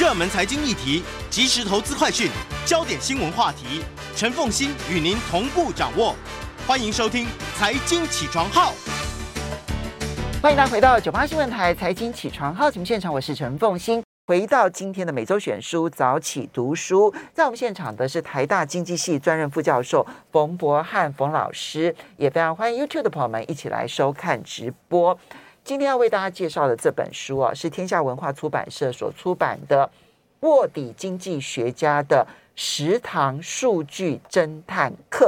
热门财经议题、即时投资快讯、焦点新闻话题，陈凤馨与您同步掌握。欢迎收听《财经起床号》。欢迎大家回到九八新闻台《财经起床号》节目现场，我是陈凤馨。回到今天的每周选书早起读书，在我们现场的是台大经济系专任副教授冯博翰冯老师，也非常欢迎 YouTube 的朋友们一起来收看直播。今天要为大家介绍的这本书啊，是天下文化出版社所出版的《卧底经济学家的食堂数据侦探课》。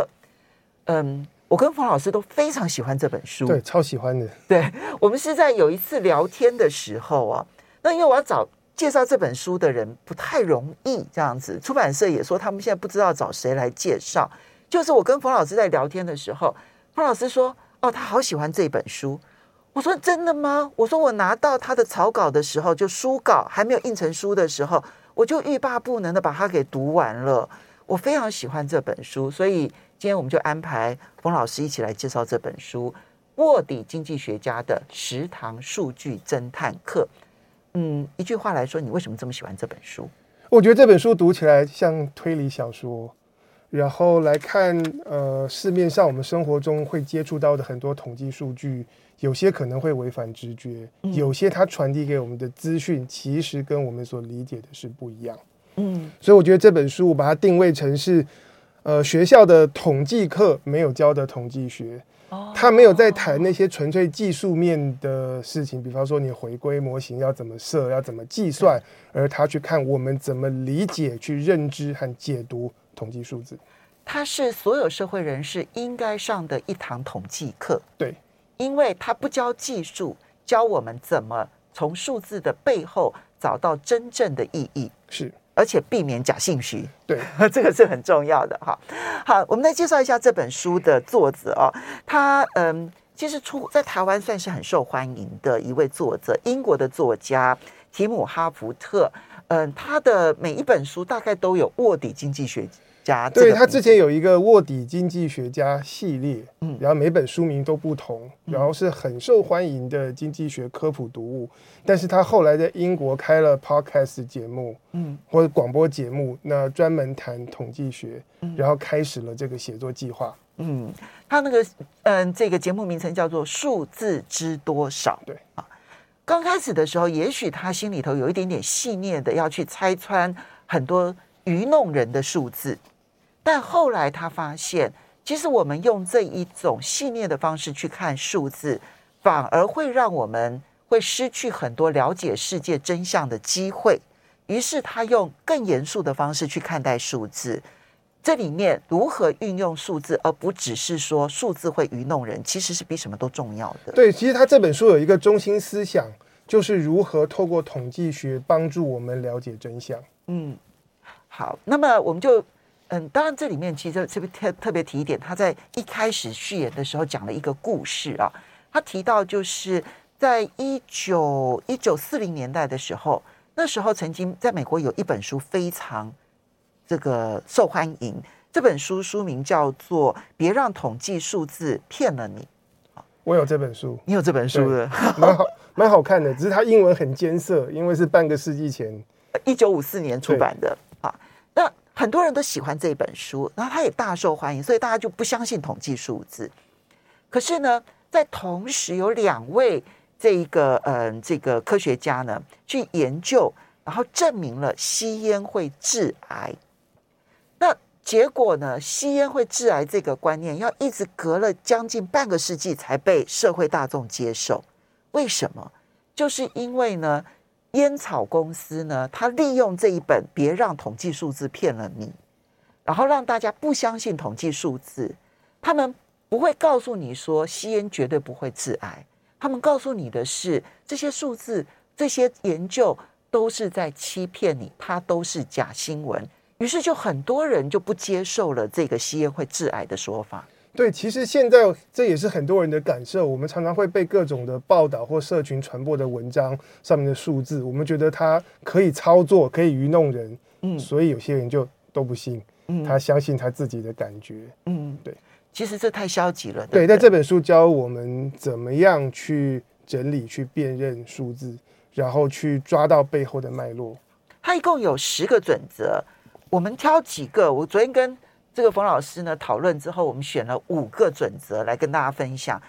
嗯，我跟冯老师都非常喜欢这本书，对，超喜欢的。对，我们是在有一次聊天的时候啊，那因为我要找。介绍这本书的人不太容易，这样子，出版社也说他们现在不知道找谁来介绍。就是我跟冯老师在聊天的时候，冯老师说：“哦，他好喜欢这本书。”我说：“真的吗？”我说：“我拿到他的草稿的时候，就书稿还没有印成书的时候，我就欲罢不能的把它给读完了。我非常喜欢这本书，所以今天我们就安排冯老师一起来介绍这本书《卧底经济学家的食堂数据侦探课》。嗯，一句话来说，你为什么这么喜欢这本书？我觉得这本书读起来像推理小说，然后来看，呃，市面上我们生活中会接触到的很多统计数据，有些可能会违反直觉，嗯、有些它传递给我们的资讯，其实跟我们所理解的是不一样。嗯，所以我觉得这本书我把它定位成是，呃，学校的统计课没有教的统计学。他没有在谈那些纯粹技术面的事情，比方说你回归模型要怎么设，要怎么计算，而他去看我们怎么理解、去认知和解读统计数字。它是所有社会人士应该上的一堂统计课。对，因为它不教技术，教我们怎么从数字的背后找到真正的意义。是。而且避免假信息，对，这个是很重要的哈。好，我们来介绍一下这本书的作者哦。他嗯，其实出在台湾算是很受欢迎的一位作者，英国的作家提姆哈福特。嗯，他的每一本书大概都有卧底经济学家。对，他之前有一个卧底经济学家系列，嗯，然后每本书名都不同，然后是很受欢迎的经济学科普读物。但是他后来在英国开了 podcast 节目，嗯，或者广播节目，那专门谈统计学，然后开始了这个写作计划。嗯，他那个嗯，这个节目名称叫做《数字知多少》。对啊，刚开始的时候，也许他心里头有一点点细腻的要去拆穿很多愚弄人的数字，但后来他发现，其实我们用这一种细腻的方式去看数字，反而会让我们。会失去很多了解世界真相的机会，于是他用更严肃的方式去看待数字。这里面如何运用数字，而不只是说数字会愚弄人，其实是比什么都重要的。对，其实他这本书有一个中心思想，就是如何透过统计学帮助我们了解真相。嗯，好，那么我们就嗯，当然这里面其实特别特特别提一点，他在一开始序言的时候讲了一个故事啊，他提到就是。在一九一九四零年代的时候，那时候曾经在美国有一本书非常这个受欢迎。这本书书名叫做《别让统计数字骗了你》。我有这本书，你有这本书的，蛮好，蛮好看的。只是它英文很艰涩，因为是半个世纪前，一九五四年出版的啊。那很多人都喜欢这本书，然后它也大受欢迎，所以大家就不相信统计数字。可是呢，在同时有两位。这一个嗯，这个科学家呢，去研究，然后证明了吸烟会致癌。结果呢，吸烟会致癌这个观念，要一直隔了将近半个世纪才被社会大众接受。为什么？就是因为呢，烟草公司呢，他利用这一本《别让统计数字骗了你》，然后让大家不相信统计数字。他们不会告诉你说吸烟绝对不会致癌。他们告诉你的是，这些数字、这些研究都是在欺骗你，它都是假新闻。于是，就很多人就不接受了这个吸烟会致癌的说法。对，其实现在这也是很多人的感受。我们常常会被各种的报道或社群传播的文章上面的数字，我们觉得它可以操作，可以愚弄人。嗯，所以有些人就都不信，嗯，他相信他自己的感觉。嗯，对。其实这太消极了。对，在这本书教我们怎么样去整理、去辨认数字，然后去抓到背后的脉络。它一共有十个准则，我们挑几个。我昨天跟这个冯老师呢讨论之后，我们选了五个准则来跟大家分享。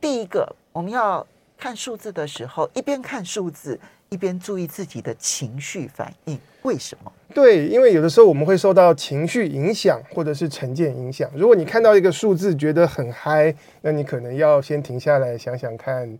第一个，我们要看数字的时候，一边看数字，一边注意自己的情绪反应。为什么？对，因为有的时候我们会受到情绪影响，或者是成见影响。如果你看到一个数字觉得很嗨，那你可能要先停下来想想看。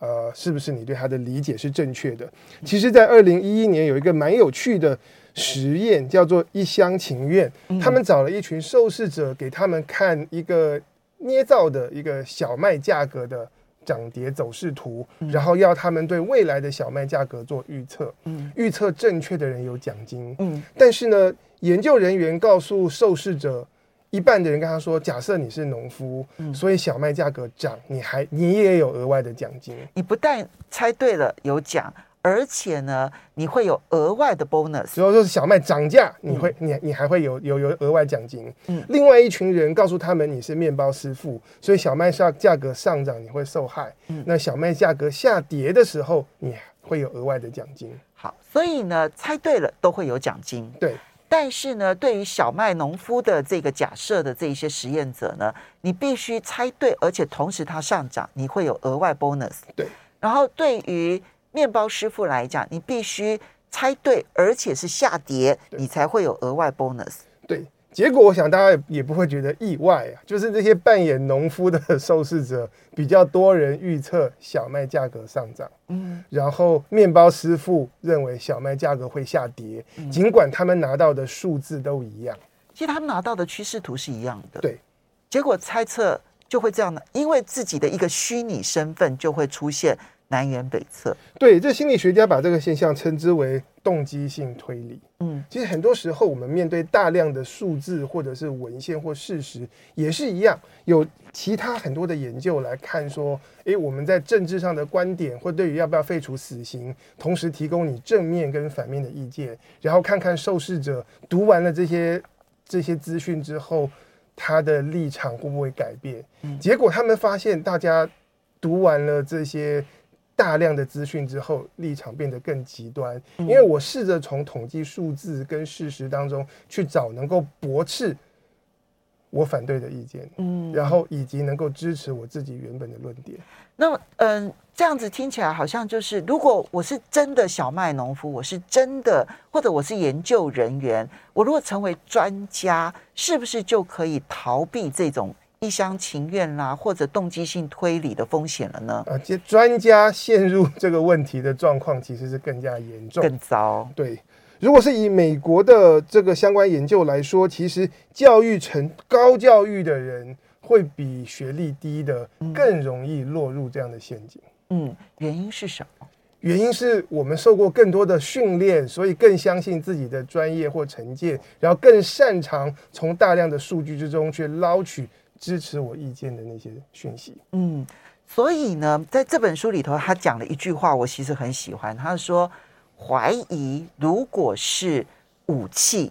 呃，是不是你对他的理解是正确的？其实，在二零一一年有一个蛮有趣的实验，叫做“一厢情愿”。他们找了一群受试者，给他们看一个捏造的一个小麦价格的涨跌走势图，然后要他们对未来的小麦价格做预测。预测正确的人有奖金。但是呢，研究人员告诉受试者。一半的人跟他说：“假设你是农夫，嗯、所以小麦价格涨，你还你也有额外的奖金。你不但猜对了有奖，而且呢，你会有额外的 bonus。如果说是小麦涨价，你会、嗯、你你还会有有有额外奖金。嗯，另外一群人告诉他们你是面包师傅，所以小麦上价格上涨你会受害。嗯，那小麦价格下跌的时候，你会有额外的奖金。好，所以呢，猜对了都会有奖金。对。”但是呢，对于小麦农夫的这个假设的这一些实验者呢，你必须猜对，而且同时它上涨，你会有额外 bonus。对。然后对于面包师傅来讲，你必须猜对，而且是下跌，你才会有额外 bonus。对。结果我想大家也不会觉得意外啊，就是这些扮演农夫的受试者比较多人预测小麦价格上涨，嗯，然后面包师傅认为小麦价格会下跌，尽管他们拿到的数字都一样，其实他们拿到的趋势图是一样的，对，结果猜测就会这样的，因为自己的一个虚拟身份就会出现南辕北辙。对，这心理学家把这个现象称之为。动机性推理，嗯，其实很多时候我们面对大量的数字或者是文献或事实也是一样，有其他很多的研究来看说，诶，我们在政治上的观点或对于要不要废除死刑，同时提供你正面跟反面的意见，然后看看受试者读完了这些这些资讯之后，他的立场会不会改变？嗯，结果他们发现，大家读完了这些。大量的资讯之后，立场变得更极端。因为我试着从统计数字跟事实当中去找能够驳斥我反对的意见，嗯，然后以及能够支持我自己原本的论点。那嗯，这样子听起来好像就是，如果我是真的小麦农夫，我是真的，或者我是研究人员，我如果成为专家，是不是就可以逃避这种？一厢情愿啦，或者动机性推理的风险了呢？啊，这专家陷入这个问题的状况其实是更加严重、更糟。对，如果是以美国的这个相关研究来说，其实教育成高教育的人会比学历低的更容易落入这样的陷阱。嗯，原因是什么？原因是我们受过更多的训练，所以更相信自己的专业或成见，然后更擅长从大量的数据之中去捞取。支持我意见的那些讯息，嗯，所以呢，在这本书里头，他讲了一句话，我其实很喜欢。他说：“怀疑如果是武器，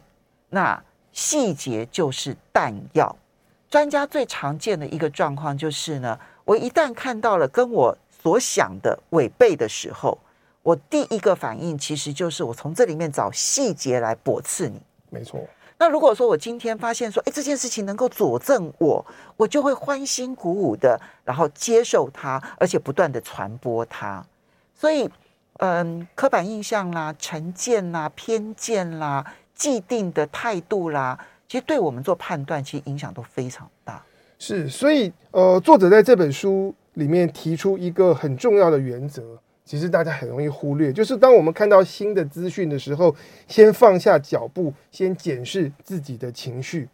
那细节就是弹药。”专家最常见的一个状况就是呢，我一旦看到了跟我所想的违背的时候，我第一个反应其实就是我从这里面找细节来驳斥你。没错。那如果说我今天发现说，哎，这件事情能够佐证我，我就会欢欣鼓舞的，然后接受它，而且不断的传播它。所以，嗯，刻板印象啦、成见啦、偏见啦、既定的态度啦，其实对我们做判断，其实影响都非常大。是，所以，呃，作者在这本书里面提出一个很重要的原则。其实大家很容易忽略，就是当我们看到新的资讯的时候，先放下脚步，先检视自己的情绪，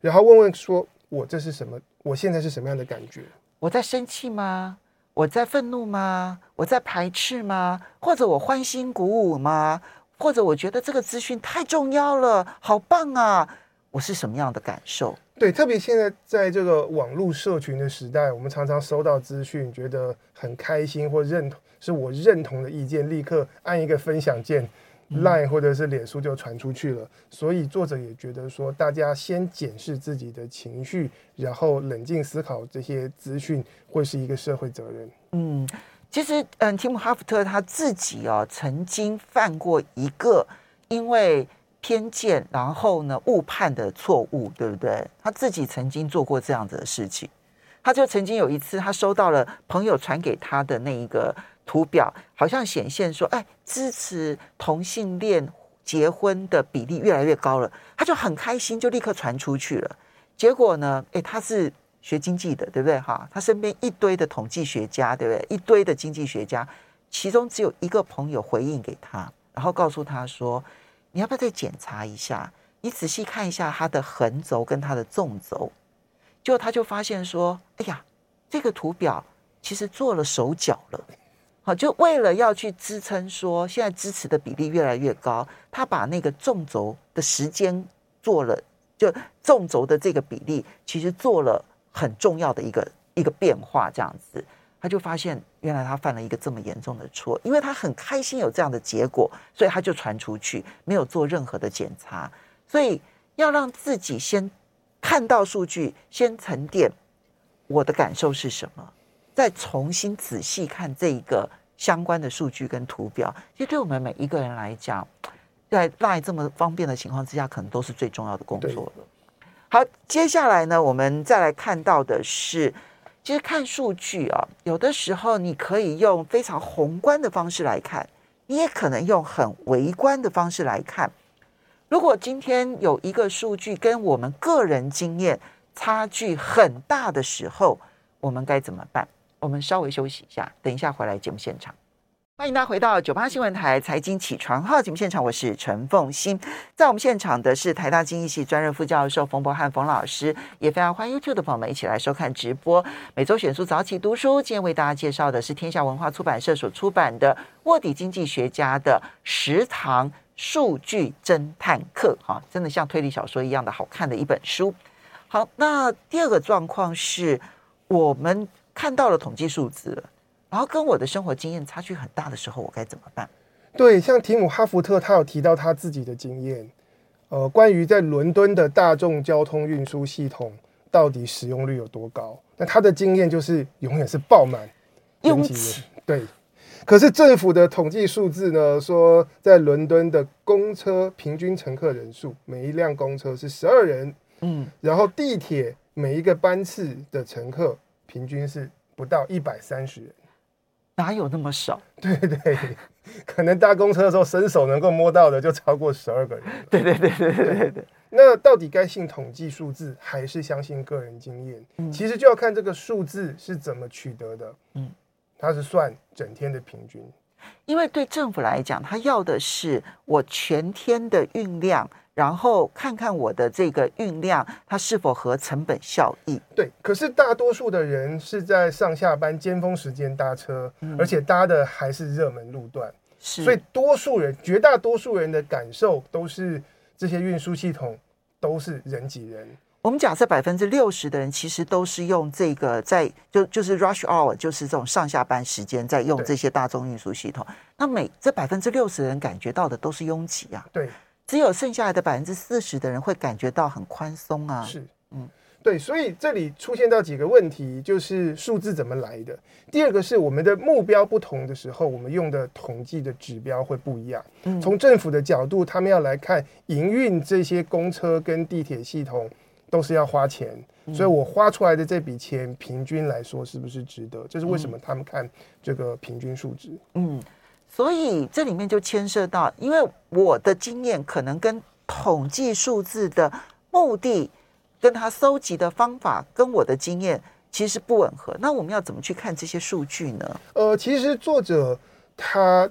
然后问问说：“我这是什么？我现在是什么样的感觉？我在生气吗？我在愤怒吗？我在排斥吗？或者我欢欣鼓舞吗？或者我觉得这个资讯太重要了，好棒啊！我是什么样的感受？”对，特别现在在这个网络社群的时代，我们常常收到资讯，觉得很开心或认同。是我认同的意见，立刻按一个分享键，Line 或者是脸书就传出去了。所以作者也觉得说，大家先检视自己的情绪，然后冷静思考这些资讯，会是一个社会责任。嗯，其实，嗯，提姆哈福特他自己哦，曾经犯过一个因为偏见，然后呢误判的错误，对不对？他自己曾经做过这样子的事情。他就曾经有一次，他收到了朋友传给他的那一个图表，好像显现说，哎，支持同性恋结婚的比例越来越高了，他就很开心，就立刻传出去了。结果呢，哎，他是学经济的，对不对？哈，他身边一堆的统计学家，对不对？一堆的经济学家，其中只有一个朋友回应给他，然后告诉他说，你要不要再检查一下？你仔细看一下他的横轴跟他的纵轴。结果他就发现说，哎呀，这个图表其实做了手脚了。好，就为了要去支撑说现在支持的比例越来越高，他把那个纵轴的时间做了，就纵轴的这个比例其实做了很重要的一个一个变化，这样子，他就发现原来他犯了一个这么严重的错，因为他很开心有这样的结果，所以他就传出去，没有做任何的检查，所以要让自己先看到数据，先沉淀，我的感受是什么？再重新仔细看这一个相关的数据跟图表，其实对我们每一个人来讲，在 LINE 这么方便的情况之下，可能都是最重要的工作了。好，接下来呢，我们再来看到的是，其实看数据啊，有的时候你可以用非常宏观的方式来看，你也可能用很微观的方式来看。如果今天有一个数据跟我们个人经验差距很大的时候，我们该怎么办？我们稍微休息一下，等一下回来节目现场。欢迎大家回到九八新闻台财经起床号节目现场，我是陈凤欣。在我们现场的是台大经济系专任副教授冯博翰冯老师，也非常欢迎 YouTube 的朋友们一起来收看直播。每周选书早起读书，今天为大家介绍的是天下文化出版社所出版的《卧底经济学家的十堂数据侦探课》哈，真的像推理小说一样的好看的一本书。好，那第二个状况是我们。看到了统计数字了，然后跟我的生活经验差距很大的时候，我该怎么办？对，像提姆哈福特，他有提到他自己的经验，呃，关于在伦敦的大众交通运输系统到底使用率有多高？那他的经验就是永远是爆满，拥挤。对，可是政府的统计数字呢，说在伦敦的公车平均乘客人数，每一辆公车是十二人，嗯，然后地铁每一个班次的乘客。平均是不到一百三十人，哪有那么少？对 对，可能搭公车的时候伸手能够摸到的就超过十二个人。对对对对对对对。那到底该信统计数字，还是相信个人经验？嗯，其实就要看这个数字是怎么取得的。嗯，它是算整天的平均，因为对政府来讲，他要的是我全天的运量。然后看看我的这个运量，它是否和成本效益？对，可是大多数的人是在上下班尖峰时间搭车，嗯、而且搭的还是热门路段，是，所以多数人，绝大多数人的感受都是这些运输系统都是人挤人。我们假设百分之六十的人其实都是用这个在就就是 rush hour，就是这种上下班时间在用这些大众运输系统，那每这百分之六十的人感觉到的都是拥挤啊。对。只有剩下来的百分之四十的人会感觉到很宽松啊。是，嗯，对，所以这里出现到几个问题，就是数字怎么来的。第二个是我们的目标不同的时候，我们用的统计的指标会不一样。嗯，从政府的角度，他们要来看营运这些公车跟地铁系统都是要花钱，所以我花出来的这笔钱平均来说是不是值得？这是为什么他们看这个平均数值。嗯。所以这里面就牵涉到，因为我的经验可能跟统计数字的目的，跟他搜集的方法跟我的经验其实不吻合。那我们要怎么去看这些数据呢？呃，其实作者他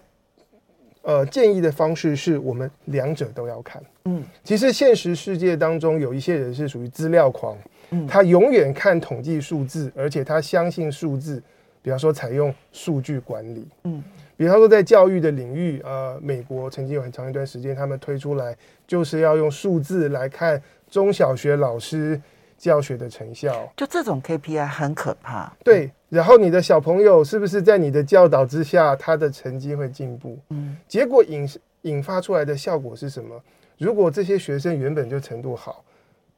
呃建议的方式是我们两者都要看。嗯，其实现实世界当中有一些人是属于资料狂，嗯，他永远看统计数字，而且他相信数字，比方说采用数据管理，嗯。比方说，在教育的领域，呃，美国曾经有很长一段时间，他们推出来就是要用数字来看中小学老师教学的成效。就这种 KPI 很可怕。对，然后你的小朋友是不是在你的教导之下，他的成绩会进步？嗯，结果引引发出来的效果是什么？如果这些学生原本就程度好，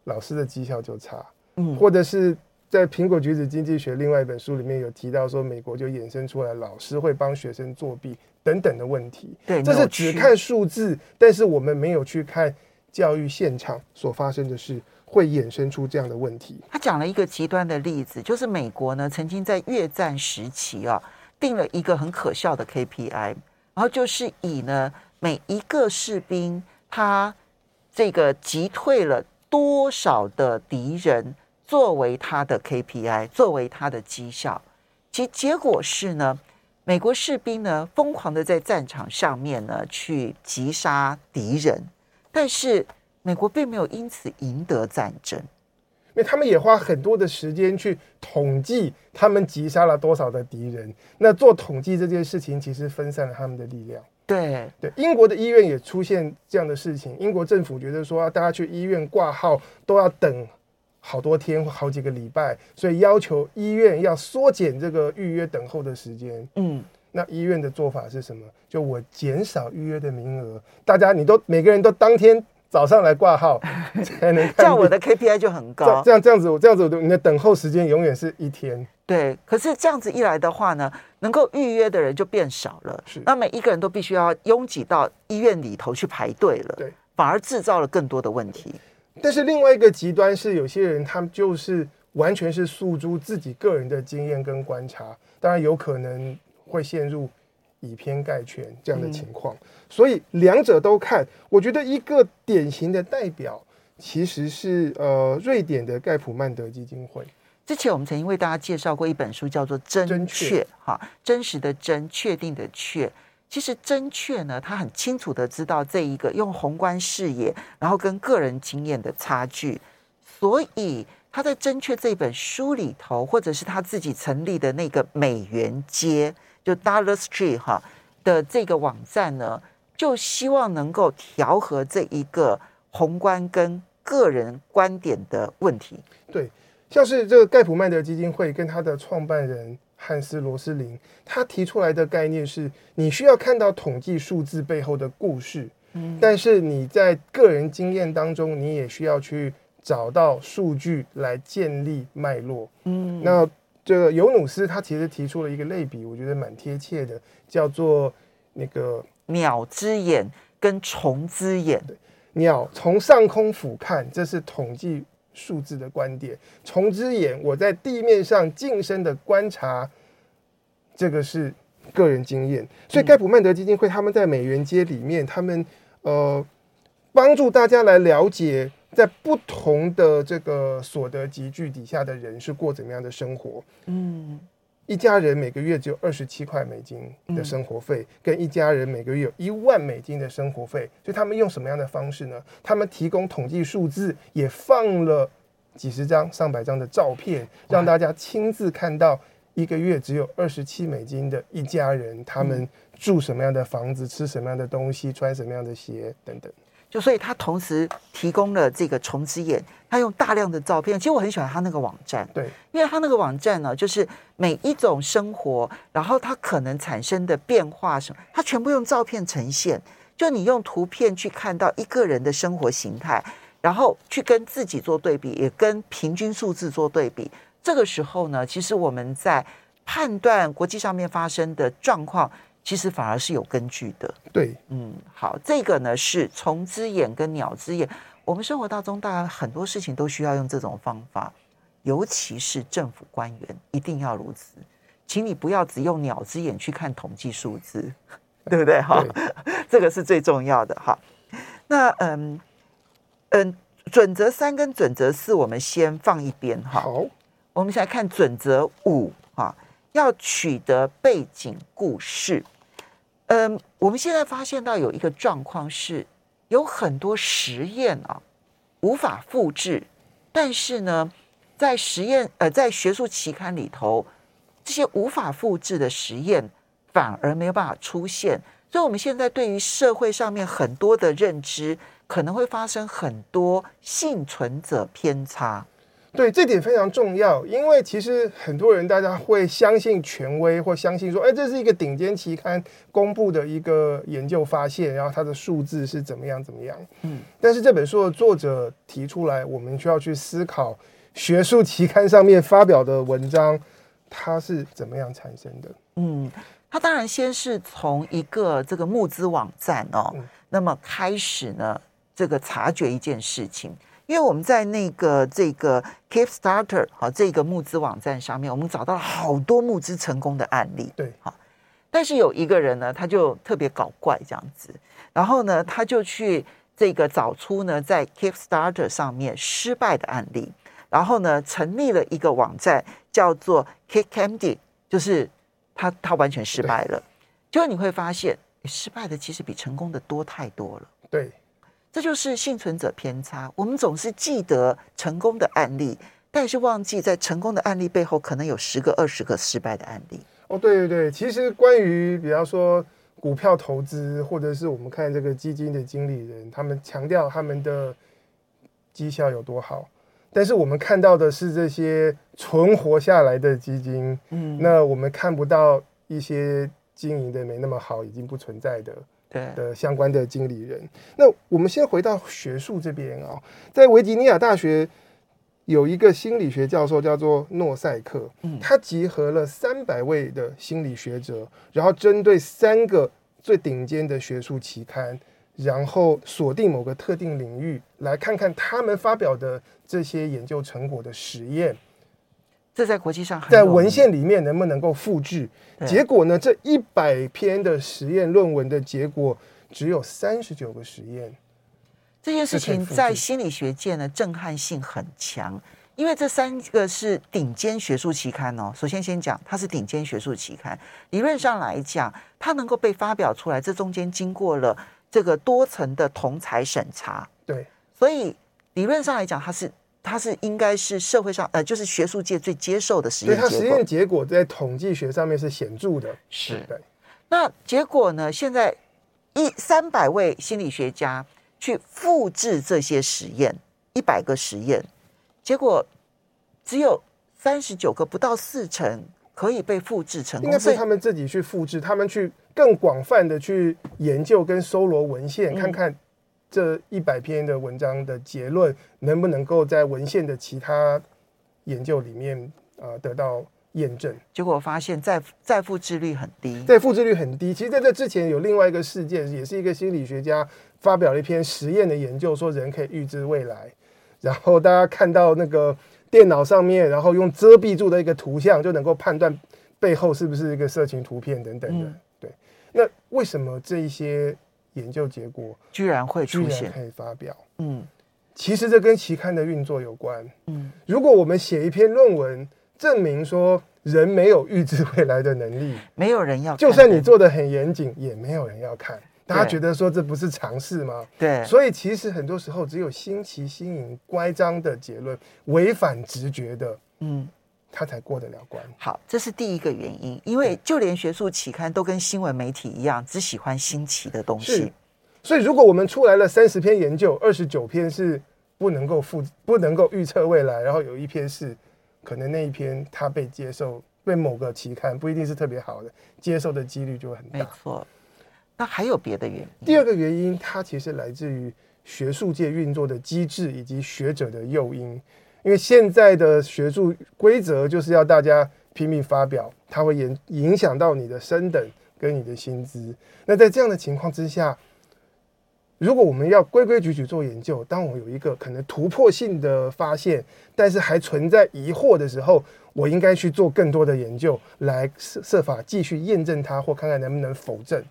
老师的绩效就差。嗯，或者是在《苹果橘子经济学》另外一本书里面有提到说，美国就衍生出来老师会帮学生作弊等等的问题。对，这是只看数字，但是我们没有去看教育现场所发生的事，会衍生出这样的问题。他讲了一个极端的例子，就是美国呢曾经在越战时期啊定了一个很可笑的 KPI，然后就是以呢每一个士兵他这个击退了。多少的敌人作为他的 KPI，作为他的绩效，其结果是呢，美国士兵呢疯狂的在战场上面呢去击杀敌人，但是美国并没有因此赢得战争，因为他们也花很多的时间去统计他们击杀了多少的敌人，那做统计这件事情其实分散了他们的力量。对。对，英国的医院也出现这样的事情。英国政府觉得说，大家去医院挂号都要等好多天或好几个礼拜，所以要求医院要缩减这个预约等候的时间。嗯，那医院的做法是什么？就我减少预约的名额，大家你都每个人都当天。早上来挂号才能看，这样我的 KPI 就很高。这样这样子，我这样子，你的等候时间永远是一天。对，可是这样子一来的话呢，能够预约的人就变少了。是，那每一个人都必须要拥挤到医院里头去排队了。对，反而制造了更多的问题。但是另外一个极端是，有些人他们就是完全是诉诸自己个人的经验跟观察，当然有可能会陷入。以偏概全这样的情况，所以两者都看。我觉得一个典型的代表其实是呃瑞典的盖普曼德基金会。之前我们曾经为大家介绍过一本书，叫做《真确》哈，真实的真，确定的确。其实真确呢，他很清楚的知道这一个用宏观视野，然后跟个人经验的差距。所以他在《真确》这本书里头，或者是他自己成立的那个美元街。就 Dollar Street 哈的这个网站呢，就希望能够调和这一个宏观跟个人观点的问题。对，像是这个盖普曼德基金会跟他的创办人汉斯罗斯林，他提出来的概念是：你需要看到统计数字背后的故事，嗯，但是你在个人经验当中，你也需要去找到数据来建立脉络，嗯，那。这个尤努斯他其实提出了一个类比，我觉得蛮贴切的，叫做那个鸟之眼跟虫之眼。鸟从上空俯瞰，这是统计数字的观点；从之眼，我在地面上近身的观察，这个是个人经验。所以盖普曼德基金会他们在美元街里面，他们呃帮助大家来了解。在不同的这个所得集聚底下的人是过怎么样的生活？嗯，一家人每个月只有二十七块美金的生活费，跟一家人每个月有一万美金的生活费，所以他们用什么样的方式呢？他们提供统计数字，也放了几十张、上百张的照片，让大家亲自看到一个月只有二十七美金的一家人，他们住什么样的房子，吃什么样的东西，穿什么样的鞋等等。就所以，他同时提供了这个虫之眼，他用大量的照片。其实我很喜欢他那个网站，对，因为他那个网站呢，就是每一种生活，然后它可能产生的变化什么，它全部用照片呈现。就你用图片去看到一个人的生活形态，然后去跟自己做对比，也跟平均数字做对比。这个时候呢，其实我们在判断国际上面发生的状况。其实反而是有根据的。对，嗯，好，这个呢是虫之眼跟鸟之眼。我们生活当中，当然很多事情都需要用这种方法，尤其是政府官员一定要如此。请你不要只用鸟之眼去看统计数字，对不对？哈，这个是最重要的。哈，那嗯嗯，准则三跟准则四，我们先放一边。哈，好，我们先来看准则五。哈，要取得背景故事。嗯，我们现在发现到有一个状况是，有很多实验啊无法复制，但是呢，在实验呃在学术期刊里头，这些无法复制的实验反而没有办法出现，所以我们现在对于社会上面很多的认知可能会发生很多幸存者偏差。对，这点非常重要，因为其实很多人大家会相信权威，或相信说，哎，这是一个顶尖期刊公布的一个研究发现，然后它的数字是怎么样怎么样。嗯，但是这本书的作者提出来，我们需要去思考学术期刊上面发表的文章，它是怎么样产生的？嗯，他当然先是从一个这个募资网站哦，嗯、那么开始呢，这个察觉一件事情，因为我们在那个这个 Kickstarter 好这个募资网站上面，我们找到了好多募资成功的案例，对，好，但是有一个人呢，他就特别搞怪这样子，然后呢，他就去。这个找出呢，在 Kickstarter 上面失败的案例，然后呢，成立了一个网站，叫做 Kickcandy，就是他他完全失败了。结果你会发现，失败的其实比成功的多太多了。对，这就是幸存者偏差。我们总是记得成功的案例，但是忘记在成功的案例背后，可能有十个、二十个失败的案例。哦，对对对，其实关于比方说。股票投资，或者是我们看这个基金的经理人，他们强调他们的绩效有多好，但是我们看到的是这些存活下来的基金，嗯，那我们看不到一些经营的没那么好，已经不存在的，对的相关的经理人。那我们先回到学术这边啊，在维吉尼亚大学。有一个心理学教授叫做诺塞克，他集合了三百位的心理学者，然后针对三个最顶尖的学术期刊，然后锁定某个特定领域，来看看他们发表的这些研究成果的实验。这在国际上在文献里面能不能够复制？结果呢？这一百篇的实验论文的结果只有三十九个实验。这件事情在心理学界呢，震撼性很强，因为这三个是顶尖学术期刊哦。首先先讲，它是顶尖学术期刊，理论上来讲，它能够被发表出来，这中间经过了这个多层的同侪审查。对，所以理论上来讲，它是它是应该是社会上呃，就是学术界最接受的实验结果。对，它实验结果在统计学上面是显著的。是的。那结果呢？现在一三百位心理学家。去复制这些实验，一百个实验，结果只有三十九个，不到四成可以被复制成功。应该是他们自己去复制，他们去更广泛的去研究跟搜罗文献，看看这一百篇的文章的结论能不能够在文献的其他研究里面啊得到验证。结果发现再再复制率很低，再复制率很低。其实在这之前有另外一个事件，也是一个心理学家。发表了一篇实验的研究，说人可以预知未来。然后大家看到那个电脑上面，然后用遮蔽住的一个图像，就能够判断背后是不是一个色情图片等等的。对，那为什么这一些研究结果居然会出现，可以发表？嗯，其实这跟期刊的运作有关。嗯，如果我们写一篇论文，证明说人没有预知未来的能力，没有人要看，就算你做的很严谨，也没有人要看。大家觉得说这不是尝试吗？对，所以其实很多时候只有新奇、新颖、乖张的结论，违反直觉的，嗯，他才过得了关。好，这是第一个原因，因为就连学术期刊都跟新闻媒体一样，只喜欢新奇的东西。所以如果我们出来了三十篇研究，二十九篇是不能够复、不能够预测未来，然后有一篇是可能那一篇它被接受，被某个期刊不一定是特别好的，接受的几率就会很大。没错。那还有别的原因？第二个原因，它其实来自于学术界运作的机制以及学者的诱因。因为现在的学术规则就是要大家拼命发表，它会影影响到你的升等跟你的薪资。那在这样的情况之下，如果我们要规规矩矩做研究，当我有一个可能突破性的发现，但是还存在疑惑的时候，我应该去做更多的研究，来设设法继续验证它，或看看能不能否证。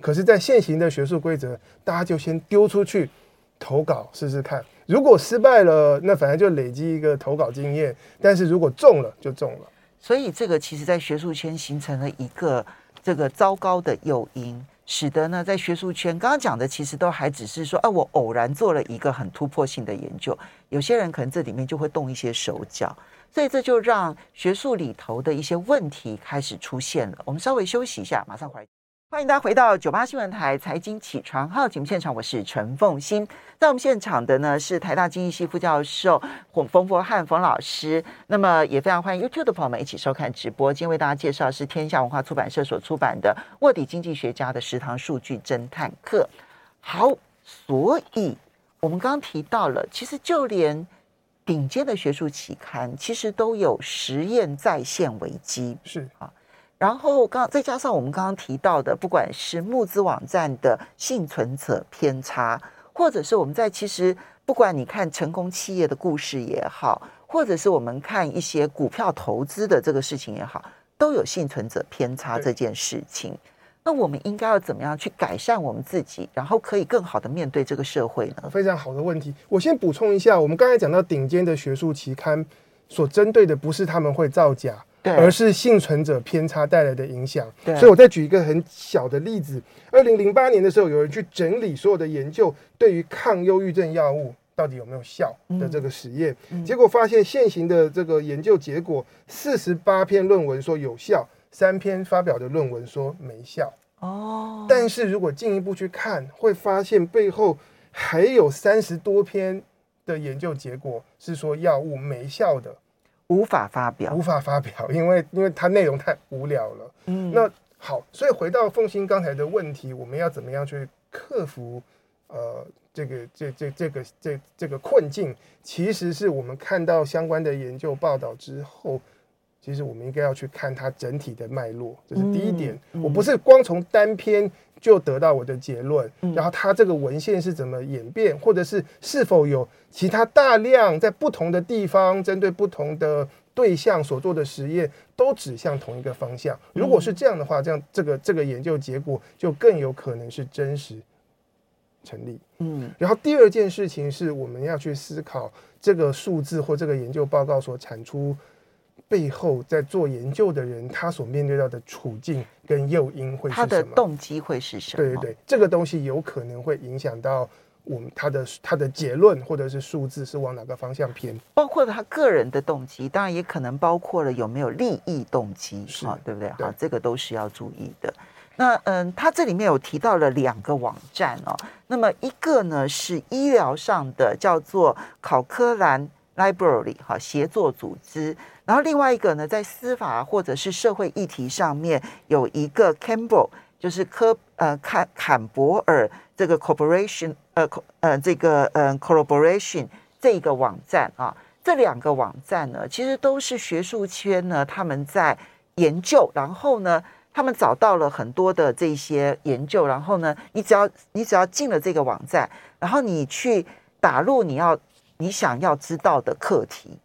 可是，在现行的学术规则，大家就先丢出去投稿试试看。如果失败了，那反正就累积一个投稿经验；但是如果中了，就中了。所以，这个其实在学术圈形成了一个这个糟糕的诱因，使得呢，在学术圈刚刚讲的，其实都还只是说，啊，我偶然做了一个很突破性的研究。有些人可能这里面就会动一些手脚，所以这就让学术里头的一些问题开始出现了。我们稍微休息一下，马上回。欢迎大家回到九八新闻台财经起床号节目现场，我是陈凤欣。在我们现场的呢是台大经济系副教授冯冯佛汉冯老师。那么也非常欢迎 YouTube 的朋友们一起收看直播。今天为大家介绍是天下文化出版社所出版的《卧底经济学家的食堂数据侦探课》。好，所以我们刚刚提到了，其实就连顶尖的学术期刊其实都有实验再现危机，是啊。然后刚再加上我们刚刚提到的，不管是募资网站的幸存者偏差，或者是我们在其实不管你看成功企业的故事也好，或者是我们看一些股票投资的这个事情也好，都有幸存者偏差这件事情。那我们应该要怎么样去改善我们自己，然后可以更好的面对这个社会呢？非常好的问题。我先补充一下，我们刚才讲到顶尖的学术期刊所针对的不是他们会造假。对，而是幸存者偏差带来的影响。对，所以我再举一个很小的例子：二零零八年的时候，有人去整理所有的研究，对于抗忧郁症药物到底有没有效的这个实验，嗯、结果发现现行的这个研究结果，四十八篇论文说有效，三篇发表的论文说没效。哦，但是如果进一步去看，会发现背后还有三十多篇的研究结果是说药物没效的。无法发表，无法发表，因为 因为它内容太无聊了。嗯，那好，所以回到凤新刚才的问题，我们要怎么样去克服呃这个这这这个这这个困境？其实是我们看到相关的研究报道之后，其实我们应该要去看它整体的脉络，这是第一点。嗯，我不是光从单篇。就得到我的结论，然后它这个文献是怎么演变，或者是是否有其他大量在不同的地方针对不同的对象所做的实验，都指向同一个方向。如果是这样的话，这样这个这个研究结果就更有可能是真实成立。嗯，然后第二件事情是我们要去思考这个数字或这个研究报告所产出。背后在做研究的人，他所面对到的处境跟诱因会是什么？他的动机会是什么？对对对，这个东西有可能会影响到我们他的他的结论或者是数字是往哪个方向偏。包括他个人的动机，当然也可能包括了有没有利益动机，是啊，对不对？好，这个都是要注意的。那嗯，他这里面有提到了两个网站哦，那么一个呢是医疗上的，叫做考科兰 Library 哈协作组织。然后另外一个呢，在司法或者是社会议题上面有一个 Campbell，就是科呃坎坎伯尔这个 corporation 呃呃这个呃 corporation 这个网站啊，这两个网站呢，其实都是学术圈呢他们在研究，然后呢，他们找到了很多的这些研究，然后呢，你只要你只要进了这个网站，然后你去打入你要你想要知道的课题，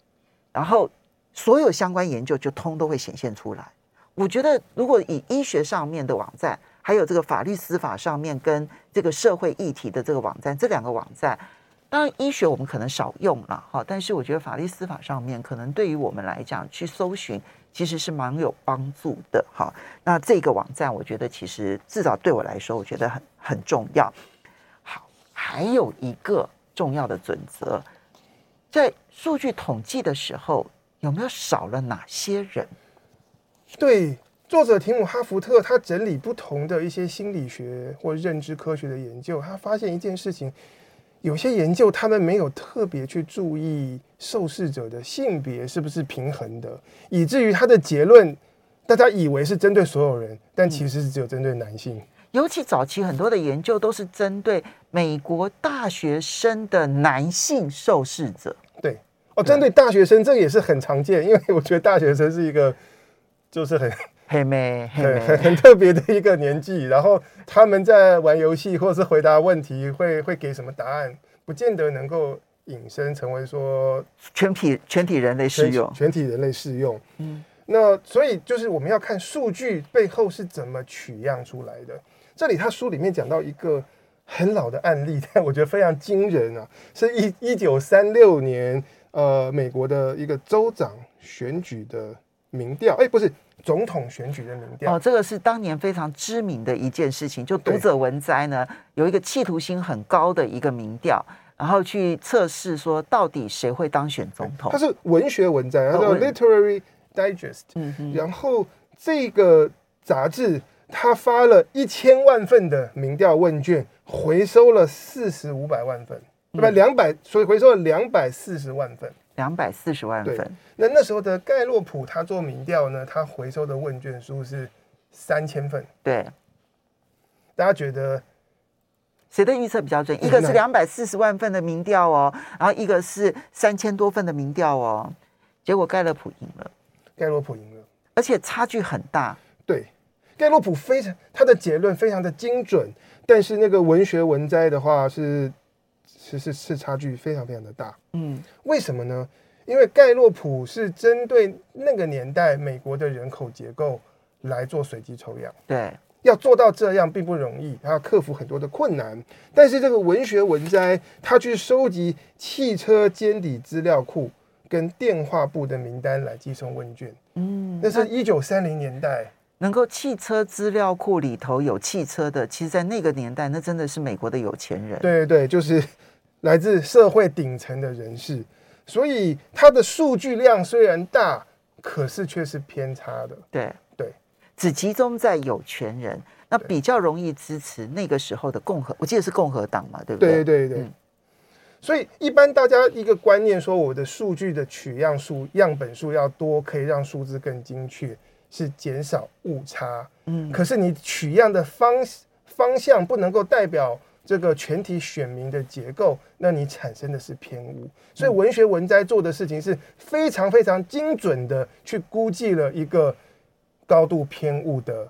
然后。所有相关研究就通都会显现出来。我觉得，如果以医学上面的网站，还有这个法律司法上面跟这个社会议题的这个网站，这两个网站，当然医学我们可能少用了哈，但是我觉得法律司法上面可能对于我们来讲去搜寻其实是蛮有帮助的哈。那这个网站，我觉得其实至少对我来说，我觉得很很重要。好，还有一个重要的准则，在数据统计的时候。有没有少了哪些人？对，作者提姆哈福特，他整理不同的一些心理学或认知科学的研究，他发现一件事情：有些研究他们没有特别去注意受试者的性别是不是平衡的，以至于他的结论，大家以为是针对所有人，但其实是只有针对男性。嗯，尤其早期很多的研究都是针对美国大学生的男性受试者。对。哦，针对大学生，这个也是很常见，因为我觉得大学生是一个，就是很黑妹，很很很特别的一个年纪。然后他们在玩游戏或者是回答问题，会会给什么答案，不见得能够引申成为说全体全体人类适用，全体人类适用。嗯，那所以就是我们要看数据背后是怎么取样出来的。这里他书里面讲到一个很老的案例，但我觉得非常惊人啊，是一一九三六年。呃，美国的一个州长选举的民调，哎，不是总统选举的民调哦，这个是当年非常知名的一件事情。就读者文摘呢，有一个企图心很高的一个民调，然后去测试说到底谁会当选总统。它是文学文摘，它叫 Literary Digest。嗯嗯。然后这个杂志它发了一千万份的民调问卷，回收了四十五百万份。对吧？两百，所以回收了两百四十万份，两百四十万份。那那时候的盖洛普他做民调呢，他回收的问卷数是三千份。对，大家觉得谁的预测比较准？一个是两百四十万份的民调哦，然后一个是三千多份的民调哦，结果盖洛普赢了，盖洛普赢了，而且差距很大。对，盖洛普非常他的结论非常的精准，但是那个文学文摘的话是是是是差距非常非常的大。嗯，为什么呢？因为盖洛普是针对那个年代美国的人口结构来做随机抽样。对。要做到这样并不容易，他要克服很多的困难。但是这个文学文摘，他去收集汽车监底资料库跟电话簿的名单来寄送问卷。嗯，那是一九三零年代，能够汽车资料库里头有汽车的，其实，在那个年代，那真的是美国的有钱人。对对对，就是来自社会顶层的人士。所以它的数据量虽然大，可是却是偏差的。对对。只集中在有权人，那比较容易支持那个时候的共和，我记得是共和党嘛，对不对？对对对。嗯、所以一般大家一个观念说，我的数据的取样数、样本数要多，可以让数字更精确，是减少误差。嗯。可是你取样的方方向不能够代表这个全体选民的结构，那你产生的是偏误。所以文学文摘做的事情是非常非常精准的去估计了一个。高度偏误的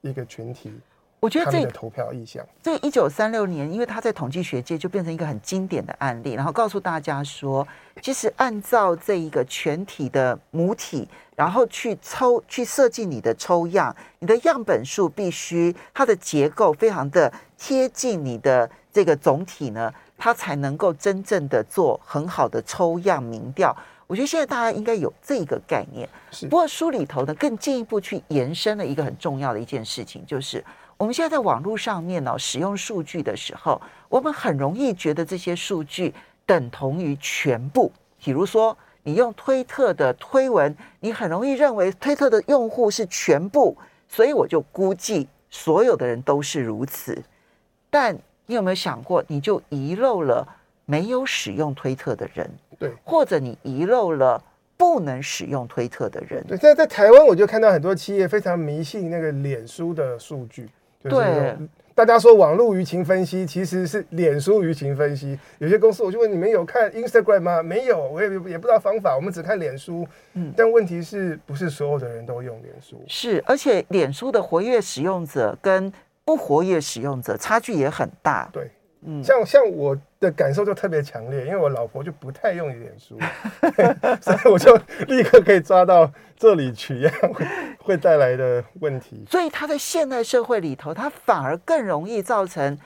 一个群体，我觉得这个投票意向，这一九三六年，因为他在统计学界就变成一个很经典的案例，然后告诉大家说，其实按照这一个全体的母体，然后去抽去设计你的抽样，你的样本数必须它的结构非常的贴近你的这个总体呢，它才能够真正的做很好的抽样民调。我觉得现在大家应该有这个概念。是。不过书里头呢，更进一步去延伸了一个很重要的一件事情，就是我们现在在网络上面呢，使用数据的时候，我们很容易觉得这些数据等同于全部。比如说，你用推特的推文，你很容易认为推特的用户是全部，所以我就估计所有的人都是如此。但你有没有想过，你就遗漏了没有使用推特的人？对，或者你遗漏了不能使用推特的人。对，在在台湾，我就看到很多企业非常迷信那个脸书的数据。就是、对，大家说网络舆情分析其实是脸书舆情分析。有些公司我就问你们有看 Instagram 吗？没有，我也也不知道方法，我们只看脸书。嗯，但问题是不是所有的人都用脸书？是，而且脸书的活跃使用者跟不活跃使用者差距也很大。对。嗯，像像我的感受就特别强烈，因为我老婆就不太用脸书，所以我就立刻可以抓到这里取样 会会带来的问题。所以他在现代社会里头，他反而更容易造成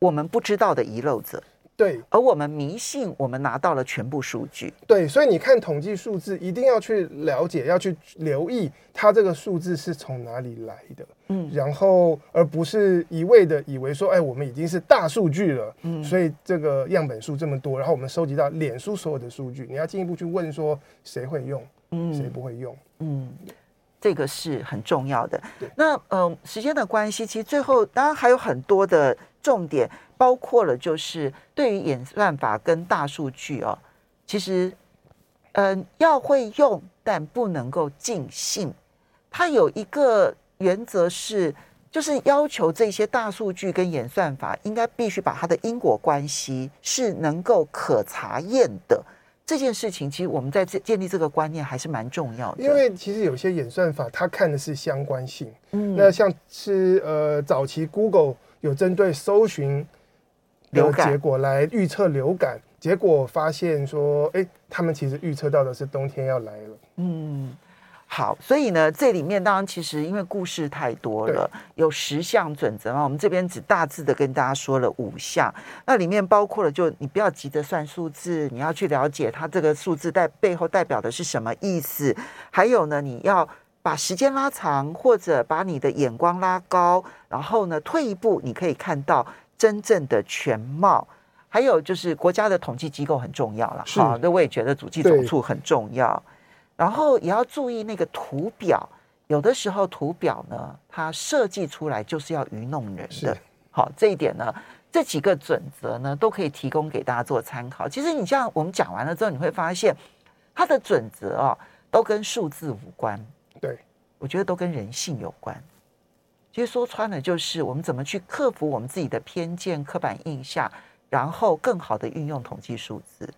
我们不知道的遗漏者。对，而我们迷信，我们拿到了全部数据。对，所以你看统计数字，一定要去了解，要去留意它这个数字是从哪里来的。嗯，然后而不是一味的以为说，哎，我们已经是大数据了。嗯，所以这个样本数这么多，然后我们收集到脸书所有的数据，你要进一步去问说，谁会用，嗯，谁不会用？嗯，这个是很重要的。那嗯、呃，时间的关系，其实最后当然还有很多的重点。包括了，就是对于演算法跟大数据哦，其实，嗯、呃，要会用，但不能够尽信。它有一个原则是，就是要求这些大数据跟演算法应该必须把它的因果关系是能够可查验的。这件事情，其实我们在这建立这个观念还是蛮重要的。因为其实有些演算法，它看的是相关性。嗯，那像是呃，早期 Google 有针对搜寻。流感结果来预测流感，结果发现说，哎，他们其实预测到的是冬天要来了。嗯，好，所以呢，这里面当然其实因为故事太多了，有十项准则嘛，我们这边只大致的跟大家说了五项。那里面包括了，就你不要急着算数字，你要去了解它这个数字代背后代表的是什么意思。还有呢，你要把时间拉长，或者把你的眼光拉高，然后呢，退一步，你可以看到。真正的全貌，还有就是国家的统计机构很重要了，好，那我也觉得主计总处很重要，然后也要注意那个图表，有的时候图表呢，它设计出来就是要愚弄人的，好，这一点呢，这几个准则呢，都可以提供给大家做参考。其实你像我们讲完了之后，你会发现它的准则哦，都跟数字无关，对，我觉得都跟人性有关。其实说穿了，就是我们怎么去克服我们自己的偏见、刻板印象，然后更好的运用统计数字。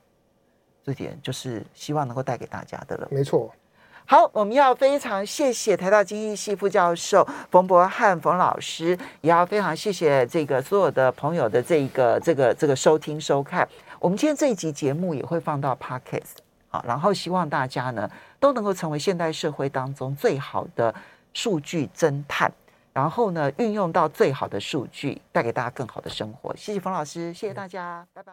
这点就是希望能够带给大家的了。没错。好，我们要非常谢谢台大经济系副教授冯博翰冯老师，也要非常谢谢这个所有的朋友的这一个这个这个收听收看。我们今天这一集节目也会放到 Podcast 好，然后希望大家呢都能够成为现代社会当中最好的数据侦探，然后呢运用到最好的数据，带给大家更好的生活。谢谢冯老师，谢谢大家，拜拜。